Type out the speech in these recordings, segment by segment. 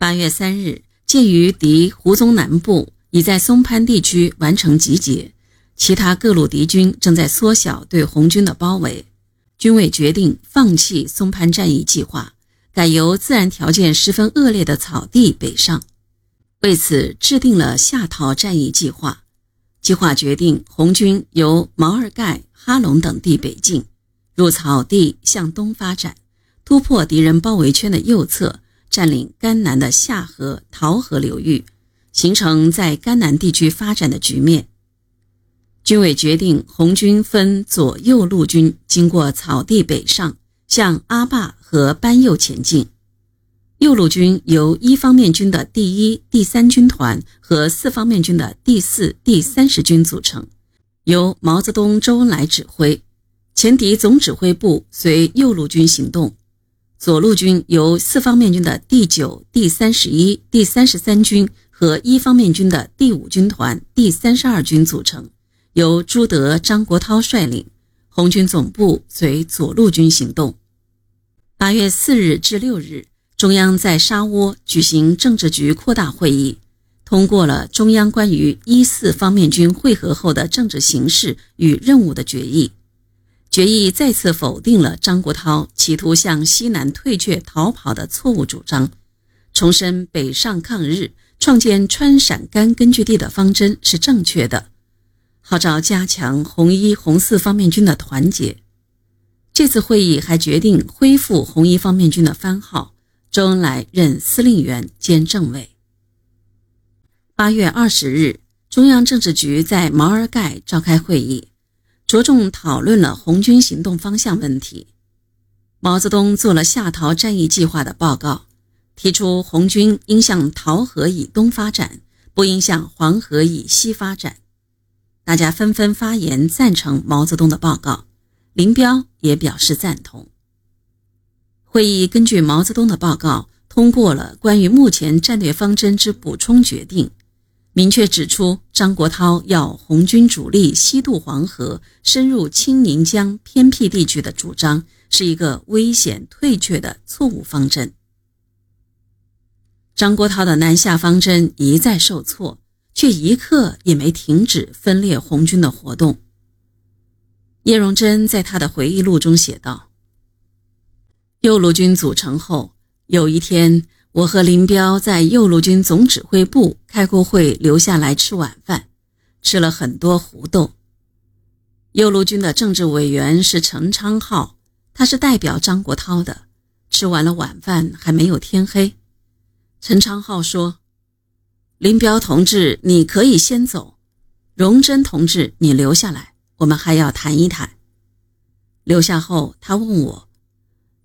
八月三日，鉴于敌胡宗南部已在松潘地区完成集结，其他各路敌军正在缩小对红军的包围，军委决定放弃松潘战役计划，改由自然条件十分恶劣的草地北上。为此，制定了下逃战役计划。计划决定，红军由毛尔盖、哈龙等地北进，入草地向东发展，突破敌人包围圈的右侧。占领甘南的下河、桃河流域，形成在甘南地区发展的局面。军委决定，红军分左右路军，经过草地北上，向阿坝和班右前进。右路军由一方面军的第一、第三军团和四方面军的第四、第三十军组成，由毛泽东、周恩来指挥。前敌总指挥部随右路军行动。左路军由四方面军的第九、第三十一、第三十三军和一方面军的第五军团第三十二军组成，由朱德、张国焘率领。红军总部随左路军行动。八月四日至六日，中央在沙窝举行政治局扩大会议，通过了中央关于一四方面军会合后的政治形势与任务的决议。决议再次否定了张国焘企图向西南退却逃跑的错误主张，重申北上抗日、创建川陕甘根据地的方针是正确的，号召加强红一、红四方面军的团结。这次会议还决定恢复红一方面军的番号，周恩来任司令员兼政委。八月二十日，中央政治局在毛尔盖召开会议。着重讨论了红军行动方向问题。毛泽东做了下逃战役计划的报告，提出红军应向桃河以东发展，不应向黄河以西发展。大家纷纷发言赞成毛泽东的报告，林彪也表示赞同。会议根据毛泽东的报告，通过了关于目前战略方针之补充决定。明确指出，张国焘要红军主力西渡黄河、深入青宁江偏僻地区的主张，是一个危险退却的错误方针。张国焘的南下方针一再受挫，却一刻也没停止分裂红军的活动。叶荣臻在他的回忆录中写道：“右路军组成后，有一天。”我和林彪在右路军总指挥部开过会，留下来吃晚饭，吃了很多胡豆。右路军的政治委员是陈昌浩，他是代表张国焘的。吃完了晚饭，还没有天黑。陈昌浩说：“林彪同志，你可以先走；荣臻同志，你留下来，我们还要谈一谈。”留下后，他问我：“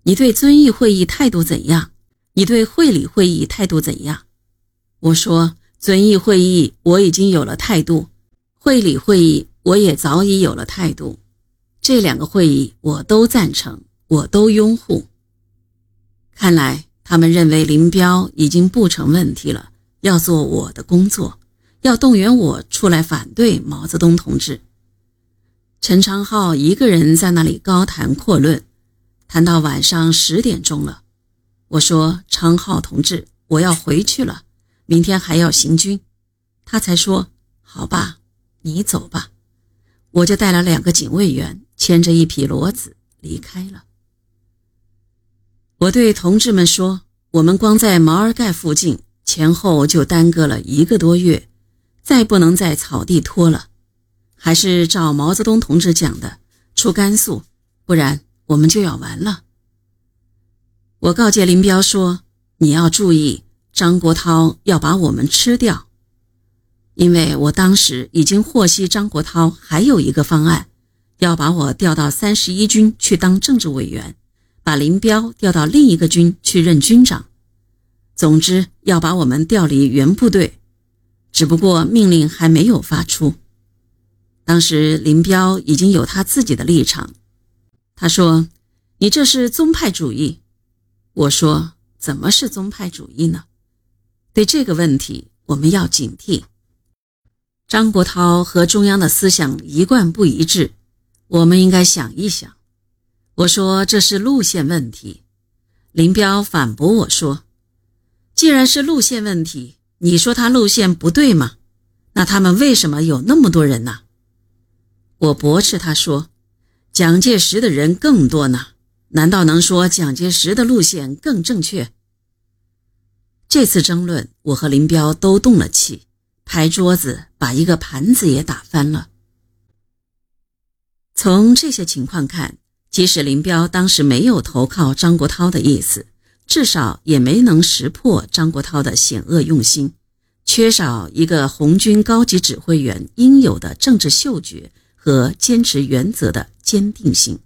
你对遵义会议态度怎样？”你对会理会议态度怎样？我说，遵义会议我已经有了态度，会理会议我也早已有了态度，这两个会议我都赞成，我都拥护。看来他们认为林彪已经不成问题了，要做我的工作，要动员我出来反对毛泽东同志。陈昌浩一个人在那里高谈阔论，谈到晚上十点钟了。我说：“昌浩同志，我要回去了，明天还要行军。”他才说：“好吧，你走吧。”我就带了两个警卫员，牵着一匹骡子离开了。我对同志们说：“我们光在毛尔盖附近前后就耽搁了一个多月，再不能在草地拖了，还是照毛泽东同志讲的，出甘肃，不然我们就要完了。”我告诫林彪说：“你要注意，张国焘要把我们吃掉。”因为我当时已经获悉张国焘还有一个方案，要把我调到三十一军去当政治委员，把林彪调到另一个军去任军长。总之，要把我们调离原部队。只不过命令还没有发出。当时林彪已经有他自己的立场，他说：“你这是宗派主义。”我说：“怎么是宗派主义呢？对这个问题，我们要警惕。张国焘和中央的思想一贯不一致，我们应该想一想。”我说：“这是路线问题。”林彪反驳我说：“既然是路线问题，你说他路线不对吗？那他们为什么有那么多人呢？我驳斥他说：“蒋介石的人更多呢，难道能说蒋介石的路线更正确？”这次争论，我和林彪都动了气，拍桌子，把一个盘子也打翻了。从这些情况看，即使林彪当时没有投靠张国焘的意思，至少也没能识破张国焘的险恶用心，缺少一个红军高级指挥员应有的政治嗅觉和坚持原则的坚定性。